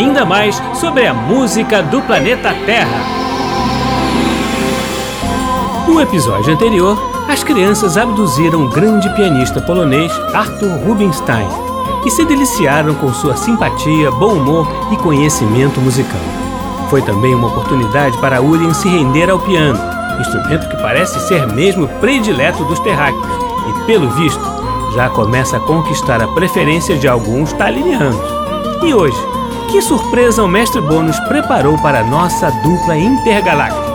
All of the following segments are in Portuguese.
ainda mais sobre a música do planeta Terra. No episódio anterior, as crianças abduziram o grande pianista polonês Arthur Rubinstein e se deliciaram com sua simpatia, bom humor e conhecimento musical. Foi também uma oportunidade para Urien se render ao piano, instrumento que parece ser mesmo predileto dos terráqueos e, pelo visto, já começa a conquistar a preferência de alguns talinianos. E hoje, que surpresa o mestre Bônus preparou para a nossa dupla intergaláctica?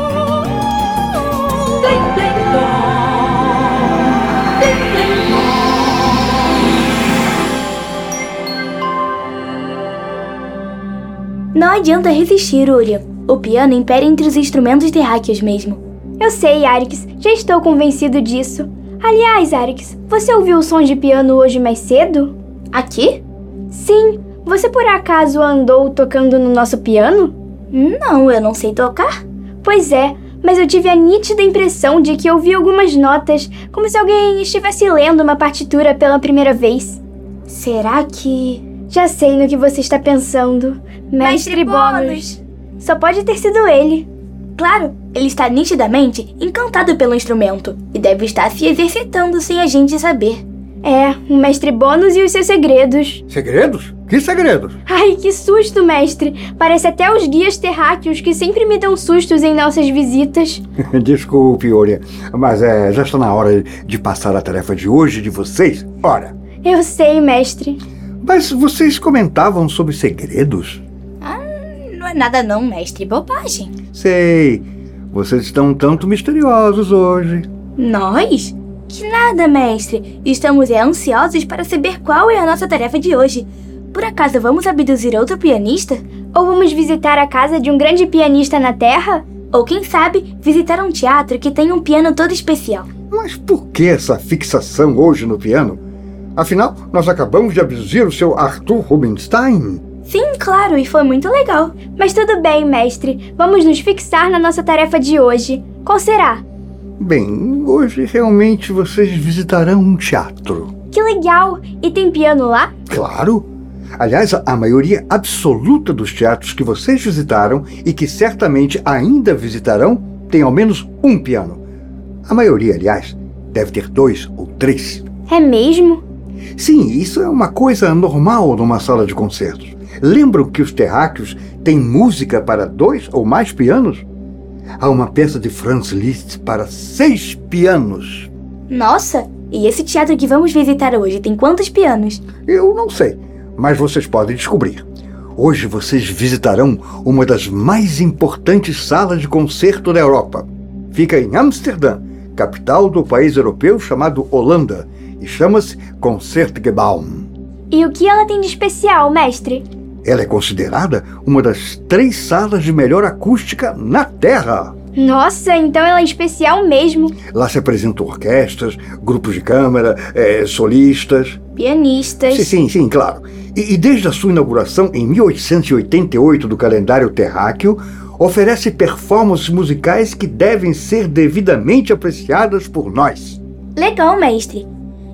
Não adianta resistir, Urian. O piano impera entre os instrumentos terráqueos mesmo. Eu sei, Arix. Já estou convencido disso. Aliás, Arix, você ouviu o som de piano hoje mais cedo? Aqui? Sim. Você por acaso andou tocando no nosso piano? Não, eu não sei tocar. Pois é, mas eu tive a nítida impressão de que ouvi algumas notas, como se alguém estivesse lendo uma partitura pela primeira vez. Será que. Já sei no que você está pensando. Mestre, Mestre Bônus. Bônus. Só pode ter sido ele. Claro, ele está nitidamente encantado pelo instrumento e deve estar se exercitando sem a gente saber. É, o Mestre Bônus e os seus segredos. Segredos? Que segredos? Ai, que susto, mestre! Parece até os guias terráqueos que sempre me dão sustos em nossas visitas. Desculpe, Oria, mas é, já está na hora de passar a tarefa de hoje de vocês. Ora, Eu sei, mestre. mas vocês comentavam sobre segredos? Não é nada não, mestre, bobagem. Sei, vocês estão um tanto misteriosos hoje. Nós? Que nada, mestre. Estamos é, ansiosos para saber qual é a nossa tarefa de hoje. Por acaso vamos abduzir outro pianista? Ou vamos visitar a casa de um grande pianista na Terra? Ou quem sabe, visitar um teatro que tem um piano todo especial? Mas por que essa fixação hoje no piano? Afinal, nós acabamos de abduzir o seu Arthur Rubinstein. Sim, claro, e foi muito legal. Mas tudo bem, mestre. Vamos nos fixar na nossa tarefa de hoje. Qual será? Bem, hoje realmente vocês visitarão um teatro. Que legal! E tem piano lá? Claro! Aliás, a- maioria absoluta dos teatros que vocês visitaram e que certamente ainda visitarão tem ao menos um piano. A maioria, aliás, deve ter dois ou três. É mesmo? Sim, isso é uma coisa normal numa sala de concertos. Lembram que os terráqueos têm música para dois ou mais pianos? Há uma peça de Franz Liszt para seis pianos. Nossa, e esse teatro que vamos visitar hoje tem quantos pianos? Eu não sei, mas vocês podem descobrir. Hoje vocês visitarão uma das mais importantes salas de concerto da Europa. Fica em Amsterdã, capital do país europeu chamado Holanda, e chama-se Concertgebouw. E o que ela tem de especial, mestre? Ela é considerada uma das três salas de melhor acústica na Terra. Nossa, então ela é especial mesmo. Lá se apresentam orquestras, grupos de câmara, eh, solistas. Pianistas. Sim, sim, sim, claro. E, e desde a sua inauguração em 1888 do calendário terráqueo, oferece performances musicais que devem ser devidamente apreciadas por nós. Legal, mestre.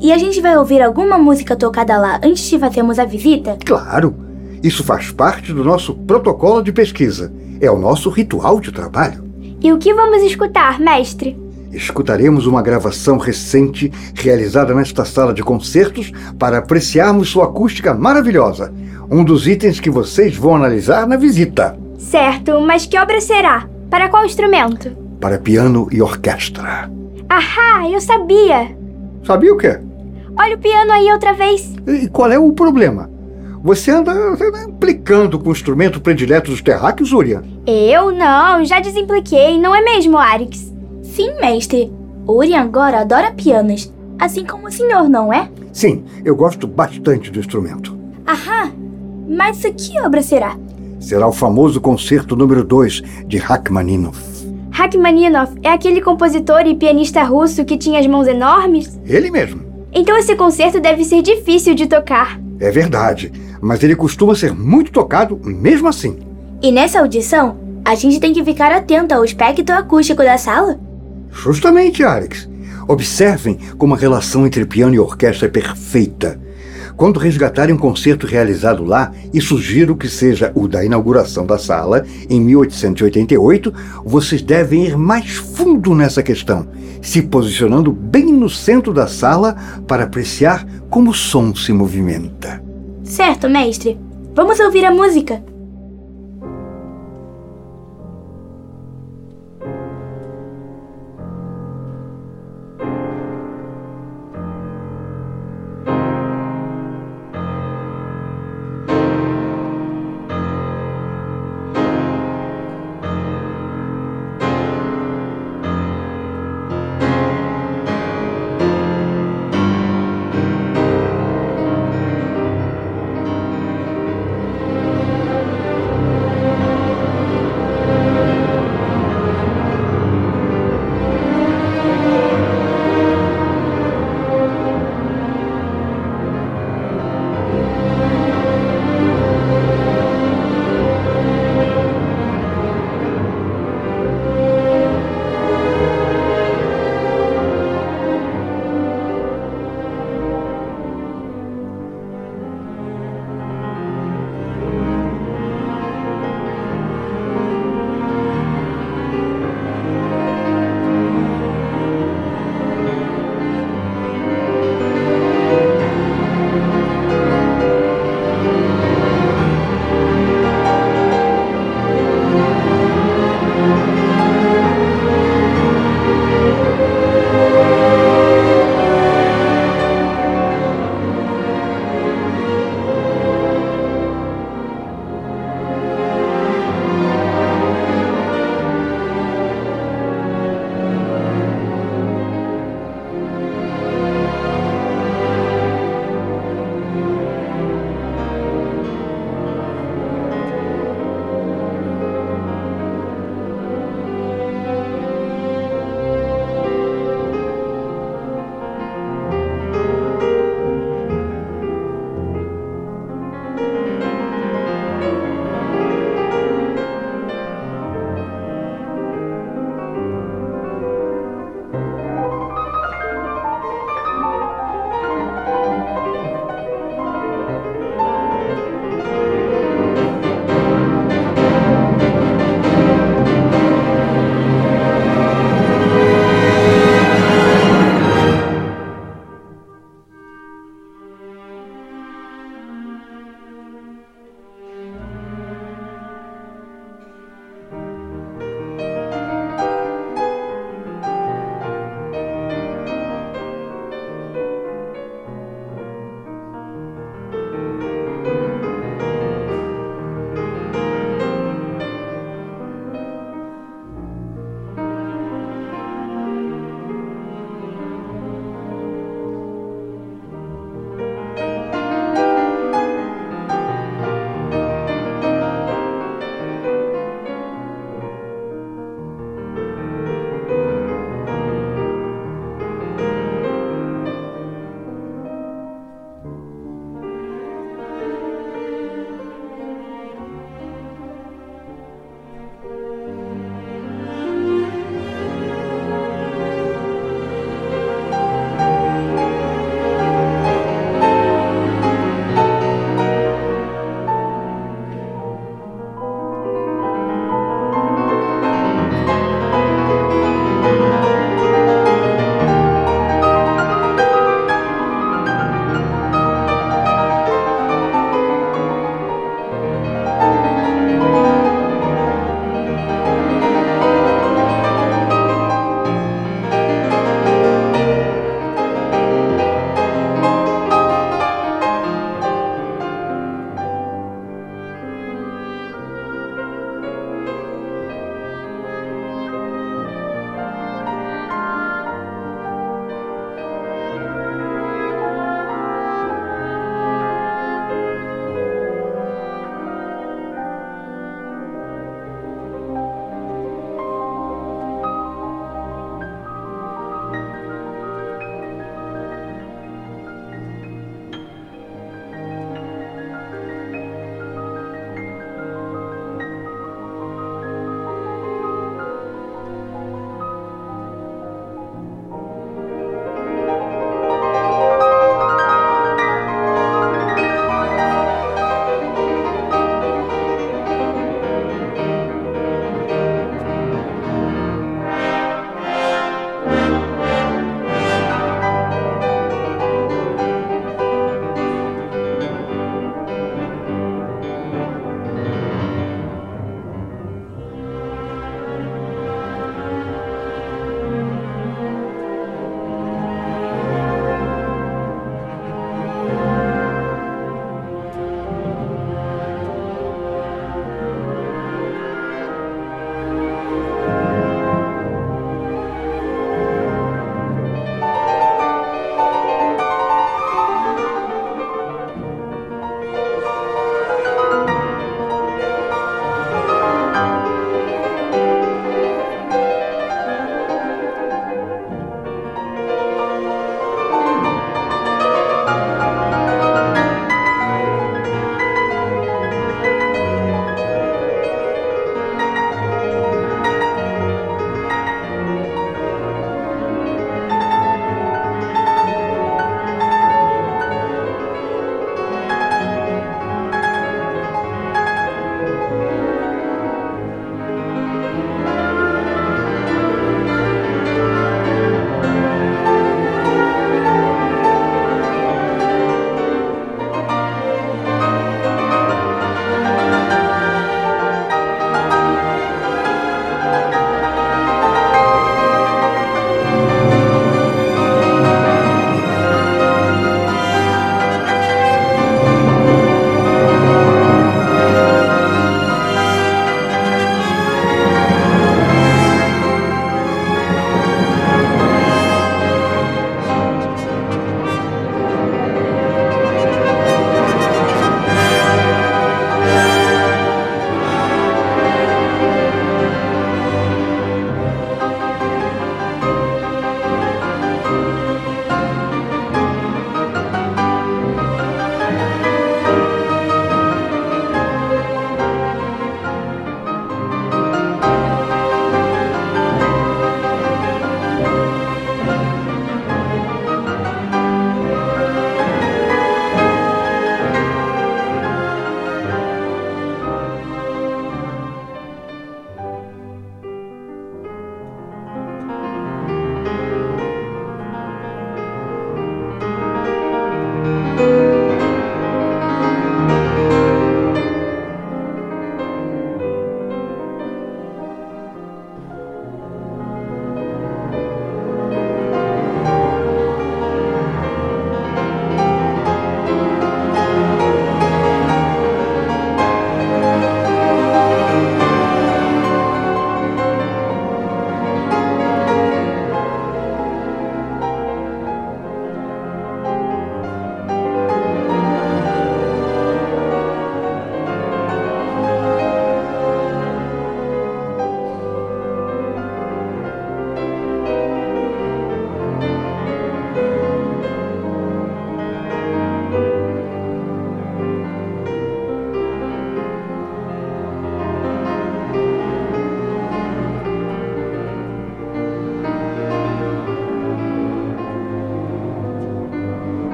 E a gente vai ouvir alguma música tocada lá antes de fazermos a visita? Claro, isso faz parte do nosso protocolo de pesquisa. É o nosso ritual de trabalho. E o que vamos escutar, mestre? Escutaremos uma gravação recente realizada nesta sala de concertos para apreciarmos sua acústica maravilhosa. Um dos itens que vocês vão analisar na visita. Certo, mas que obra será? Para qual instrumento? Para piano e orquestra. Ahá, eu sabia! Sabia o quê? Olha o piano aí outra vez. E qual é o problema? Você anda, anda implicando com o instrumento predileto dos terráqueos, Urian? Eu não, já desimpliquei, não é mesmo, Arix? Sim, mestre. Urian agora adora pianos, assim como o senhor, não é? Sim, eu gosto bastante do instrumento. Aham. Mas que obra será? Será o famoso concerto número 2 de Rachmaninoff. Rachmaninoff é aquele compositor e pianista russo que tinha as mãos enormes? Ele mesmo. Então esse concerto deve ser difícil de tocar. É verdade, mas ele costuma ser muito tocado mesmo assim. E nessa audição, a gente tem que ficar atento ao espectro acústico da sala? Justamente, Alex. Observem como a relação entre piano e orquestra é perfeita. Quando resgatarem um concerto realizado lá, e sugiro que seja o da inauguração da sala, em 1888, vocês devem ir mais fundo nessa questão, se posicionando bem no centro da sala para apreciar como o som se movimenta. Certo, mestre. Vamos ouvir a música.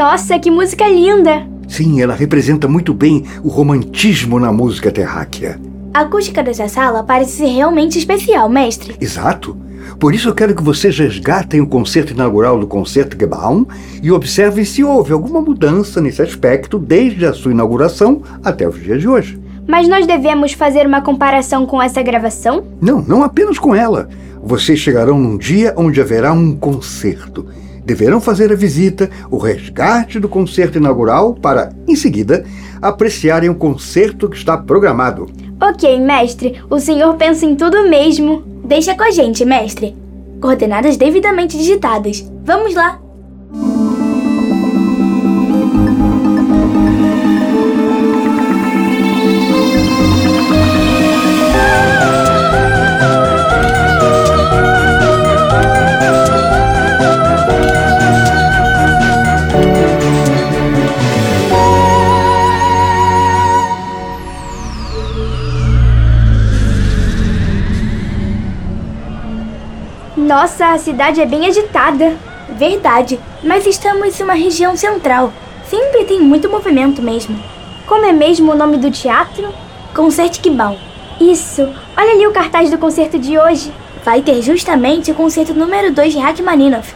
Nossa, que música linda! Sim, ela representa muito bem o romantismo na música terráquea. A acústica dessa sala parece ser realmente especial, mestre. Exato. Por isso eu quero que vocês resgatem o concerto inaugural do Concerto Gebaum e observem se houve alguma mudança nesse aspecto desde a sua inauguração até os dias de hoje. Mas nós devemos fazer uma comparação com essa gravação? Não, não apenas com ela. Vocês chegarão num dia onde haverá um concerto. Deverão fazer a visita, o resgate do concerto inaugural para, em seguida, apreciarem o concerto que está programado. Ok, mestre, o senhor pensa em tudo mesmo. Deixa com a gente, mestre. Coordenadas devidamente digitadas. Vamos lá! Nossa, a cidade é bem agitada. Verdade, mas estamos em uma região central. Sempre tem muito movimento mesmo. Como é mesmo o nome do teatro? Concertgebouw. Isso, olha ali o cartaz do concerto de hoje. Vai ter justamente o concerto número 2 de Rachmaninoff.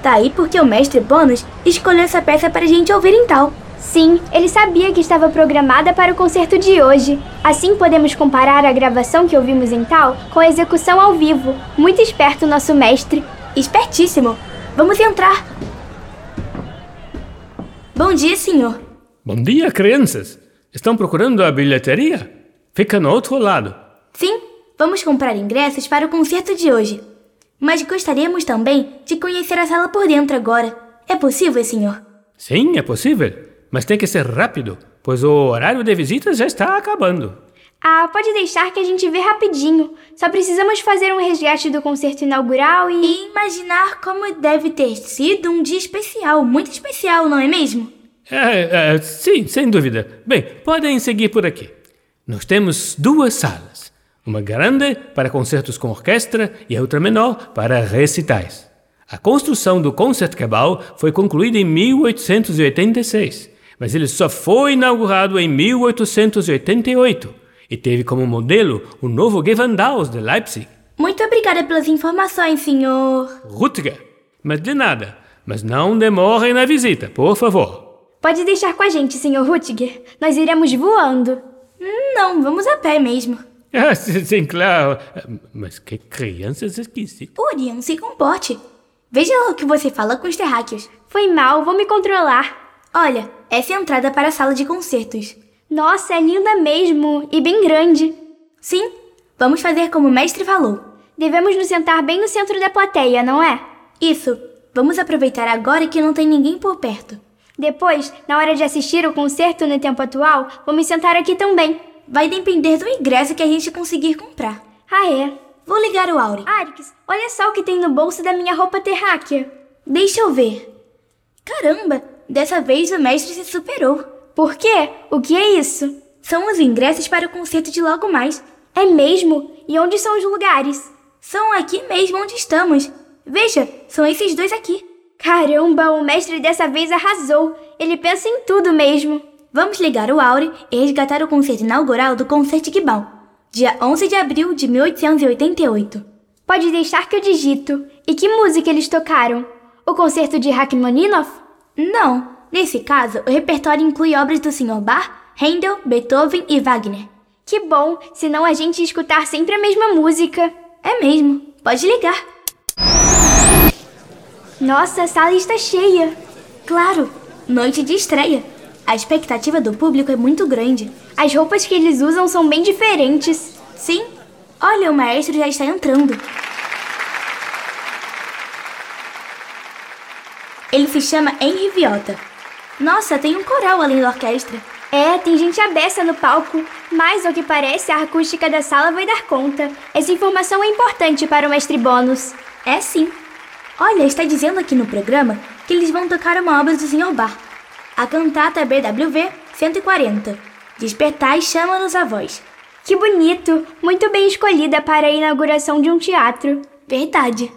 Tá aí porque o mestre Bônus escolheu essa peça para a gente ouvir em tal. Sim, ele sabia que estava programada para o concerto de hoje. Assim podemos comparar a gravação que ouvimos em tal com a execução ao vivo. Muito esperto nosso mestre. Espertíssimo. Vamos entrar. Bom dia, senhor. Bom dia, crianças. Estão procurando a bilheteria? Fica no outro lado. Sim, vamos comprar ingressos para o concerto de hoje. Mas gostaríamos também de conhecer a sala por dentro agora. É possível, senhor? Sim, é possível mas tem que ser rápido, pois o horário de visitas já está acabando. Ah, pode deixar que a gente vê rapidinho. Só precisamos fazer um resgate do concerto inaugural e. E imaginar como deve ter sido um dia especial, muito especial, não é mesmo? É, é, sim, sem dúvida. Bem, podem seguir por aqui. Nós temos duas salas. Uma grande para concertos com orquestra e a outra menor para recitais. A construção do Concertgebouw foi concluída em 1886 mas ele só foi inaugurado em 1888 e teve como modelo o novo Gewandhaus de Leipzig. Muito obrigada pelas informações, senhor. Rutger, mas de nada. Mas não demorem na visita, por favor. Pode deixar com a gente, senhor Rutger. Nós iremos voando. Não, vamos a pé mesmo. Ah, sim, claro. Mas que crianças esquisitas. Orion, se comporte. Veja o que você fala com os terráqueos. Foi mal, vou me controlar. Olha, essa é a entrada para a sala de concertos. Nossa, é linda mesmo e bem grande. Sim, vamos fazer como o mestre falou. Devemos nos sentar bem no centro da plateia, não é? Isso. Vamos aproveitar agora que não tem ninguém por perto. Depois, na hora de assistir o concerto no tempo atual, vou me sentar aqui também. Vai depender do ingresso que a gente conseguir comprar. Ah, é? Vou ligar o Auri. Arix, olha só o que tem no bolso da minha roupa terráquea. Deixa eu ver. Caramba, Dessa vez o mestre se superou. Por quê? O que é isso? São os ingressos para o concerto de logo mais. É mesmo? E onde são os lugares? São aqui mesmo onde estamos. Veja, são esses dois aqui. Caramba, o mestre dessa vez arrasou. Ele pensa em tudo mesmo. Vamos ligar o Aure e resgatar o concerto inaugural do Concerto Gibal, dia 11 de abril de 1888. Pode deixar que eu digito. E que música eles tocaram? O concerto de Rachmaninoff? Não. Nesse caso, o repertório inclui obras do Sr. Bach, Handel, Beethoven e Wagner. Que bom, senão a gente escutar sempre a mesma música. É mesmo. Pode ligar. Nossa, a sala está cheia. Claro, noite de estreia. A expectativa do público é muito grande. As roupas que eles usam são bem diferentes. Sim. Olha, o maestro já está entrando. Ele se chama Henry Viota. Nossa, tem um coral além da orquestra. É, tem gente abessa no palco, mas ao que parece a acústica da sala vai dar conta. Essa informação é importante para o mestre Bônus. É sim. Olha, está dizendo aqui no programa que eles vão tocar uma obra do Sr. Bar. A cantata BWV 140. Despertar e chama-nos a voz. Que bonito! Muito bem escolhida para a inauguração de um teatro. Verdade.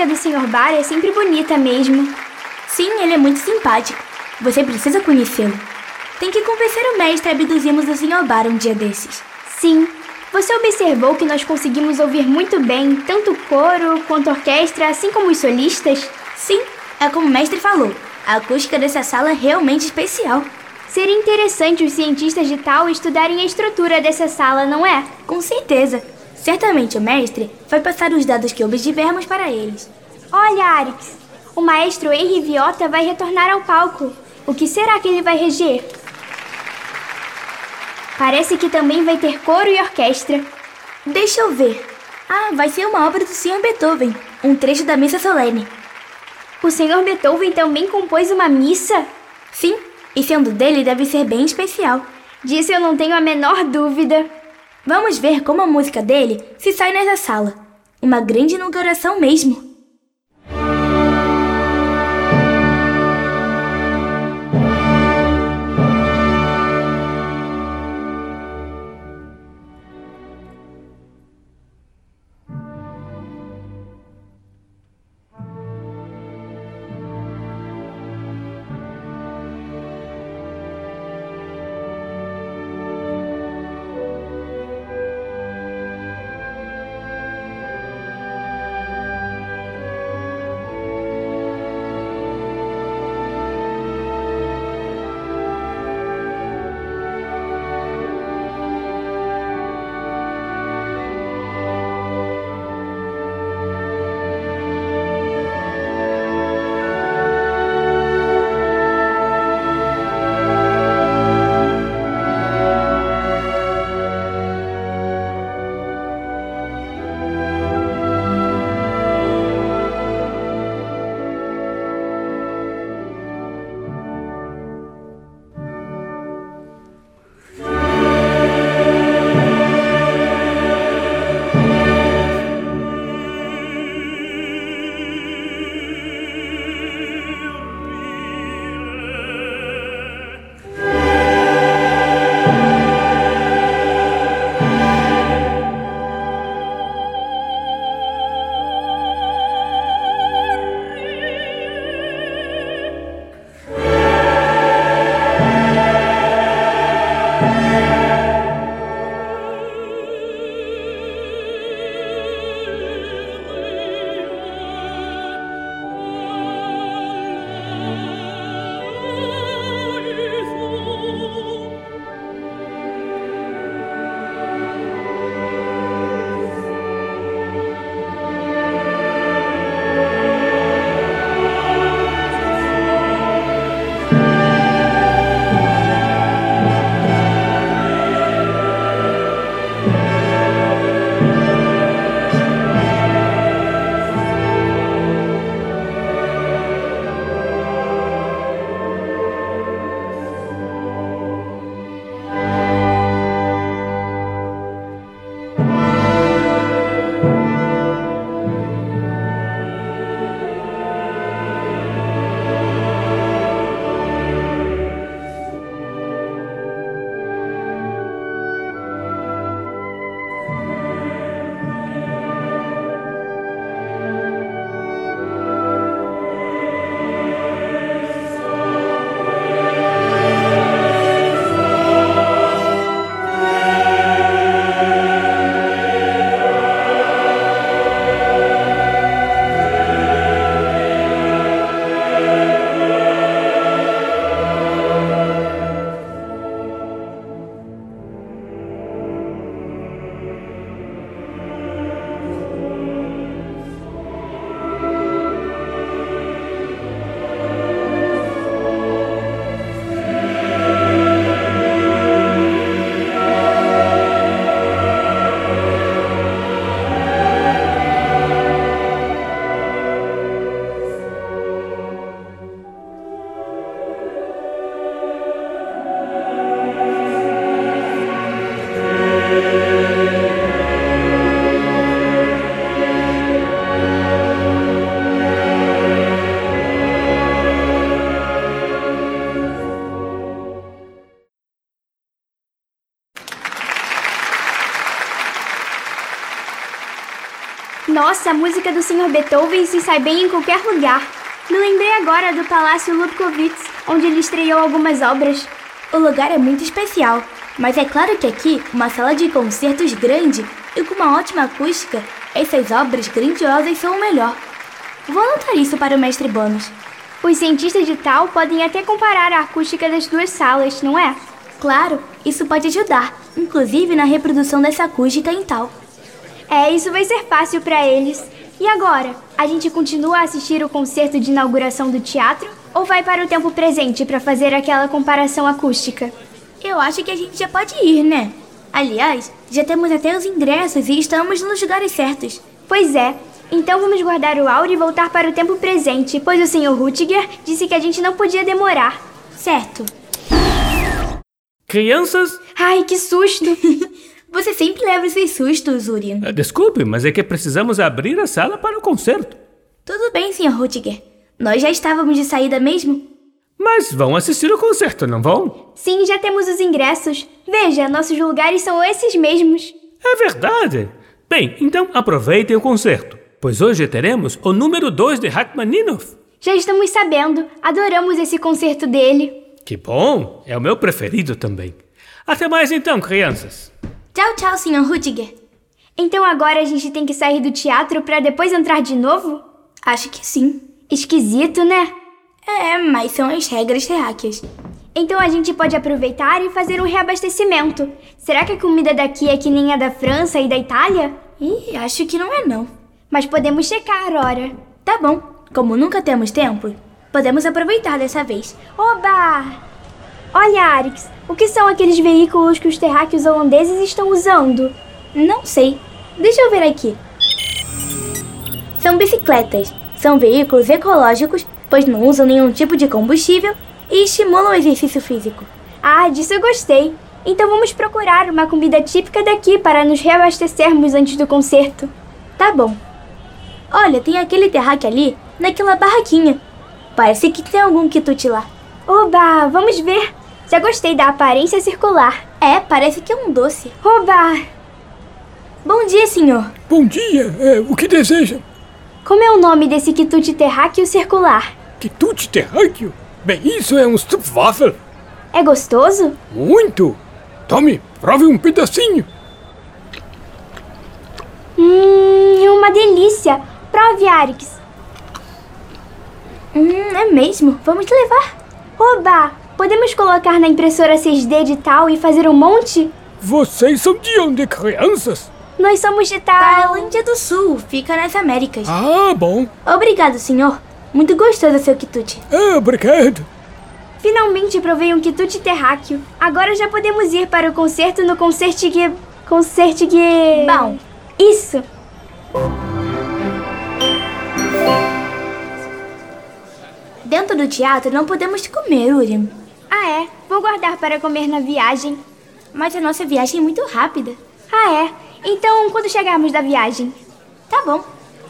Música do Sr. Bar é sempre bonita mesmo. Sim, ele é muito simpático. Você precisa conhecê-lo. Tem que convencer o mestre a abduzirmos o Sr. Bar um dia desses. Sim. Você observou que nós conseguimos ouvir muito bem tanto o coro quanto a orquestra, assim como os solistas? Sim, é como o mestre falou. A acústica dessa sala é realmente especial. Seria interessante os cientistas de Tal estudarem a estrutura dessa sala, não é? Com certeza. Certamente o mestre vai passar os dados que obtivermos para eles. Olha, Arix, o maestro Henry Viota vai retornar ao palco. O que será que ele vai reger? Parece que também vai ter coro e orquestra. Deixa eu ver. Ah, vai ser uma obra do Sr. Beethoven, um trecho da missa solene. O Sr. Beethoven também compôs uma missa? Sim, e sendo dele deve ser bem especial. Disso eu não tenho a menor dúvida. Vamos ver como a música dele se sai nessa sala. Uma grande inauguração mesmo. Nossa, a música do Sr. Beethoven se sai bem em qualquer lugar. Me lembrei agora do Palácio Lubkowitz, onde ele estreou algumas obras. O lugar é muito especial, mas é claro que aqui, uma sala de concertos grande e com uma ótima acústica, essas obras grandiosas são o melhor. Vou anotar isso para o mestre Bônus. Os cientistas de tal podem até comparar a acústica das duas salas, não é? Claro, isso pode ajudar, inclusive na reprodução dessa acústica em tal. É, isso vai ser fácil para eles. E agora? A gente continua a assistir o concerto de inauguração do teatro ou vai para o tempo presente para fazer aquela comparação acústica? Eu acho que a gente já pode ir, né? Aliás, já temos até os ingressos e estamos nos lugares certos. Pois é. Então vamos guardar o áudio e voltar para o tempo presente, pois o Sr. Rutger disse que a gente não podia demorar. Certo. Crianças? Ai, que susto! Você sempre leva esses sustos, Urian. Ah, Desculpe, mas é que precisamos abrir a sala para o concerto. Tudo bem, Sr. Rutger. Nós já estávamos de saída mesmo? Mas vão assistir o concerto, não vão? Sim, já temos os ingressos. Veja, nossos lugares são esses mesmos. É verdade. Bem, então aproveitem o concerto, pois hoje teremos o número 2 de Rachmaninoff. Já estamos sabendo. Adoramos esse concerto dele. Que bom, é o meu preferido também. Até mais então, crianças. Tchau, tchau, Sr. Rutger. Então agora a gente tem que sair do teatro para depois entrar de novo? Acho que sim. Esquisito, né? É, mas são as regras terráqueas. Então a gente pode aproveitar e fazer um reabastecimento. Será que a comida daqui é que nem a da França e da Itália? Ih, acho que não é não. Mas podemos checar, ora. Tá bom. Como nunca temos tempo, podemos aproveitar dessa vez. Oba! Olha, Arix, o que são aqueles veículos que os terráqueos holandeses estão usando? Não sei. Deixa eu ver aqui. São bicicletas. São veículos ecológicos, pois não usam nenhum tipo de combustível e estimulam o exercício físico. Ah, disso eu gostei. Então vamos procurar uma comida típica daqui para nos reabastecermos antes do concerto. Tá bom. Olha, tem aquele terraque ali, naquela barraquinha. Parece que tem algum quitute lá. Oba, vamos ver. Já gostei da aparência circular. É, parece que é um doce. Oba! Bom dia, senhor. Bom dia, é, o que deseja? Como é o nome desse quitute terráqueo circular? Quitute terráqueo? Bem, isso é um Stupfwaffel. É gostoso? Muito! Tome, prove um pedacinho. Hum, é uma delícia. Prove, Arix. Hum, é mesmo. Vamos levar. Oba! Podemos colocar na impressora 6D de tal e fazer um monte? Vocês são de onde, crianças? Nós somos de tal. Tailândia do Sul, fica nas Américas. Ah, bom. Obrigado, senhor. Muito gostoso seu quitute. Ah, obrigado. Finalmente provei um quitute terráqueo. Agora já podemos ir para o concerto no Concertigue... Concertigue... Bom. Isso. Dentro do teatro não podemos comer, Uriam. Ah, é? Vou guardar para comer na viagem. Mas a nossa viagem é muito rápida. Ah, é? Então, quando chegarmos da viagem? Tá bom.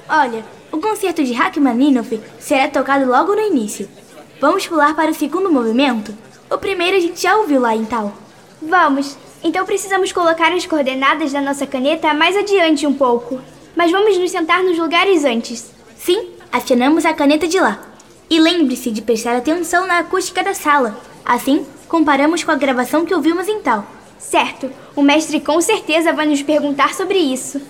Olha, o concerto de Rachmaninoff será tocado logo no início. Vamos pular para o segundo movimento? O primeiro a gente já ouviu lá em tal. Vamos. Então precisamos colocar as coordenadas da nossa caneta mais adiante um pouco. Mas vamos nos sentar nos lugares antes. Sim, acionamos a caneta de lá. E lembre-se de prestar atenção na acústica da sala. Assim, comparamos com a gravação que ouvimos em tal. Certo. O mestre com certeza vai nos perguntar sobre isso.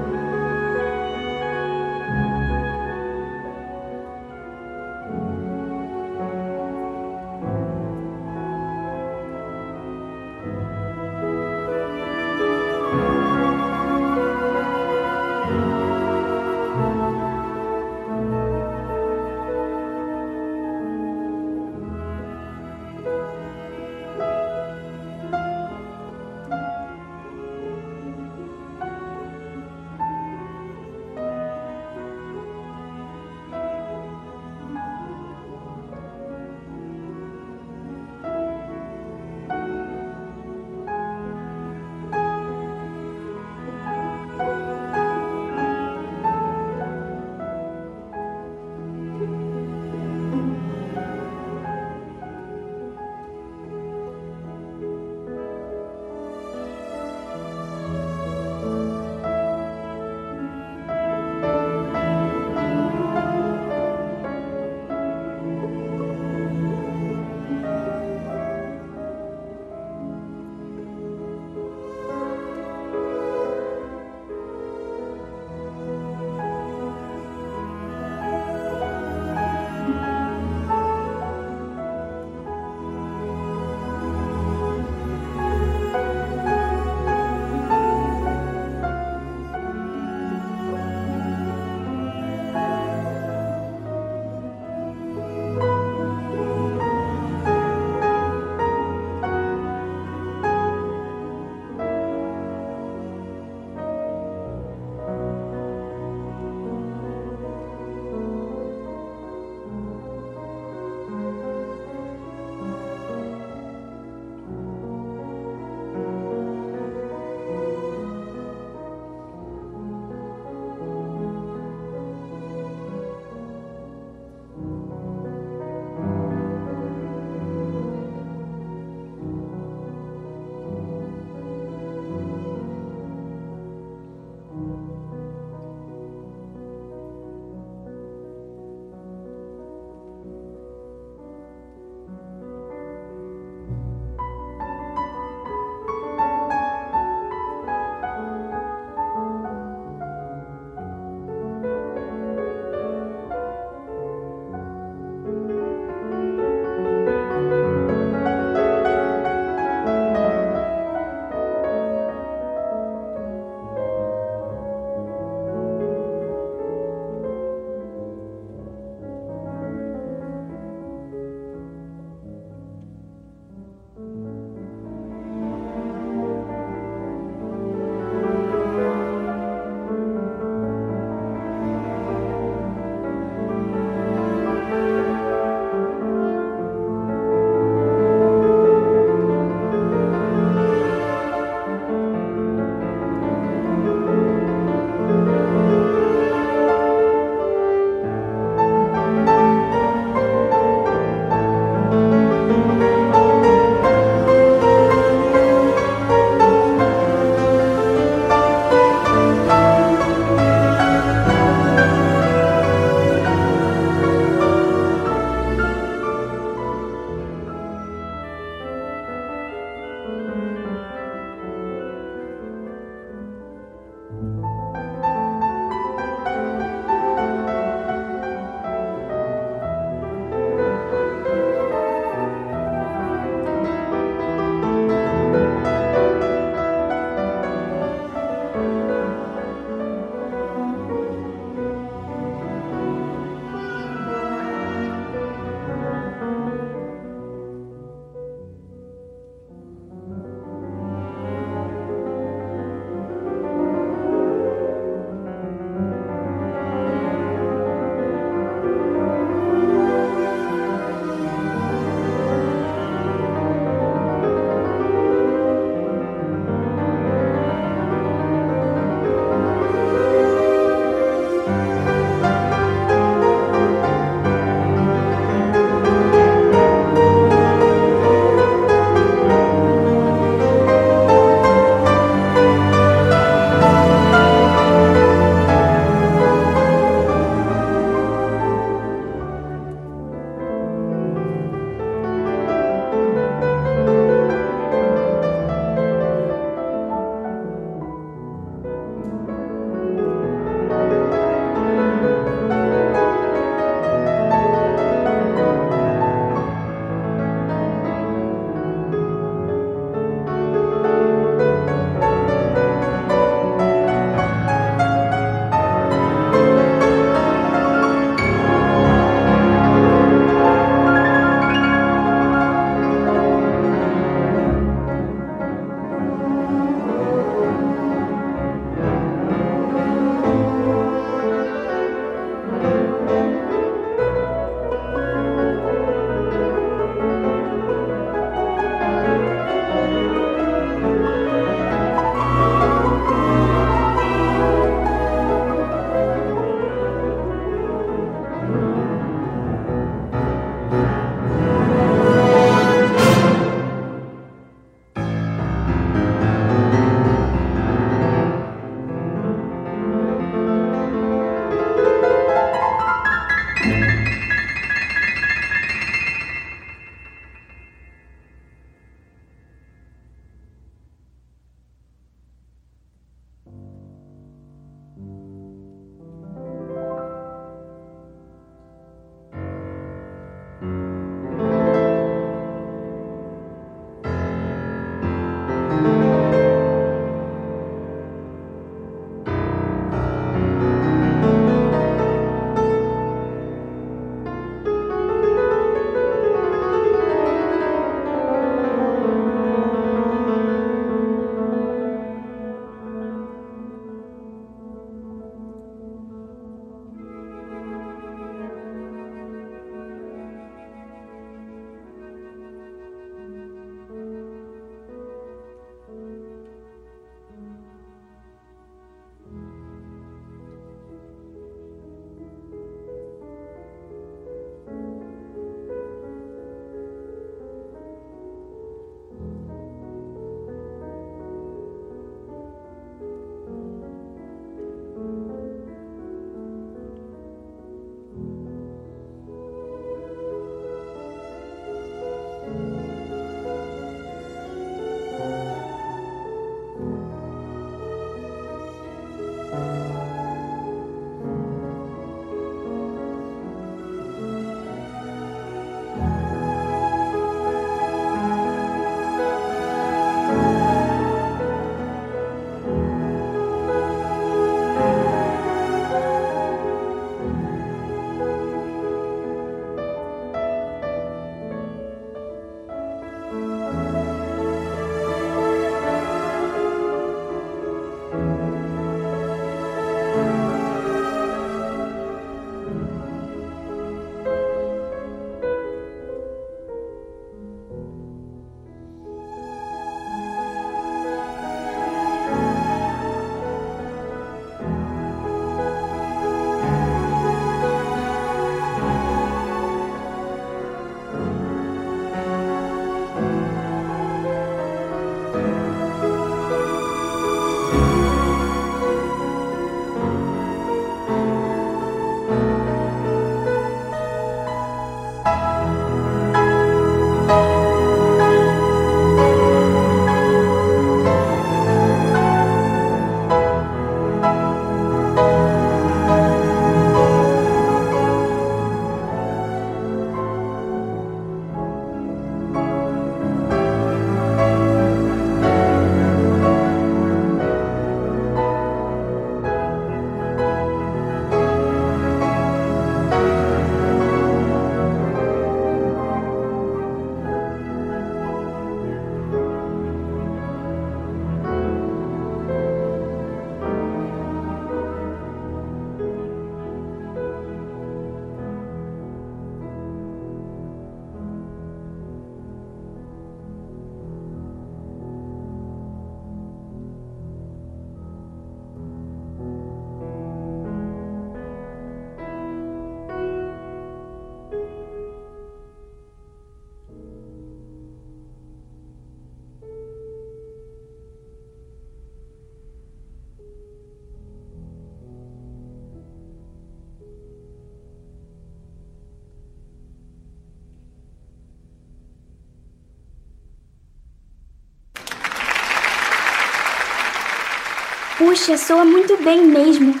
Puxa, soa muito bem mesmo.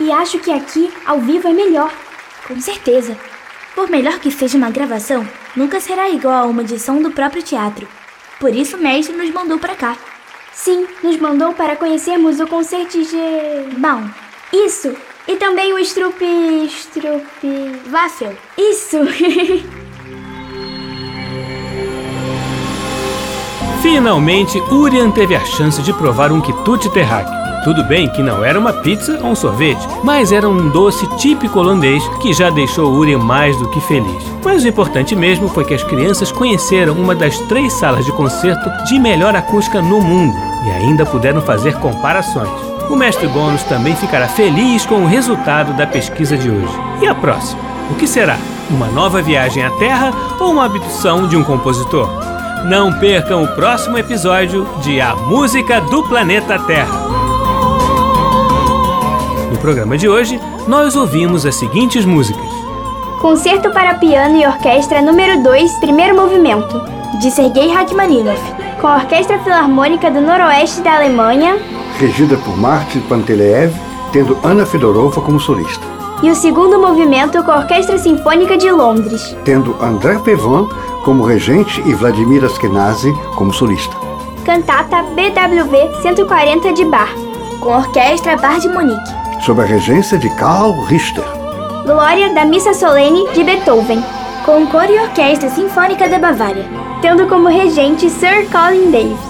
E acho que aqui, ao vivo, é melhor. Com certeza. Por melhor que seja uma gravação, nunca será igual a uma edição do próprio teatro. Por isso o mestre nos mandou para cá. Sim, nos mandou para conhecermos o concerto de... Bom, Isso! E também o Strupe... Strupe... Waffel. Isso! Finalmente, Urian teve a chance de provar um quitute terráqueo. Tudo bem que não era uma pizza ou um sorvete, mas era um doce típico holandês que já deixou Urian mais do que feliz. Mas o importante mesmo foi que as crianças conheceram uma das três salas de concerto de melhor acústica no mundo e ainda puderam fazer comparações. O mestre Bônus também ficará feliz com o resultado da pesquisa de hoje. E a próxima? O que será? Uma nova viagem à Terra ou uma abdução de um compositor? Não percam o próximo episódio de A Música do Planeta Terra. No programa de hoje, nós ouvimos as seguintes músicas: Concerto para piano e orquestra número 2, primeiro movimento, De Sergei Rachmaninoff. com a Orquestra Filarmônica do Noroeste da Alemanha, Regida por Martin Panteleev, tendo Ana Fedorova como solista. e o segundo movimento com a Orquestra Sinfônica de Londres. Tendo André Pevan como regente e Vladimir Askenazi como solista. Cantata BWV 140 de Bach. Com a Orquestra Bar de Munique. Sob a regência de Karl Richter. Glória da Missa Solene de Beethoven, Com Coro e Orquestra Sinfônica da Bavária. tendo como regente Sir Colin Davis.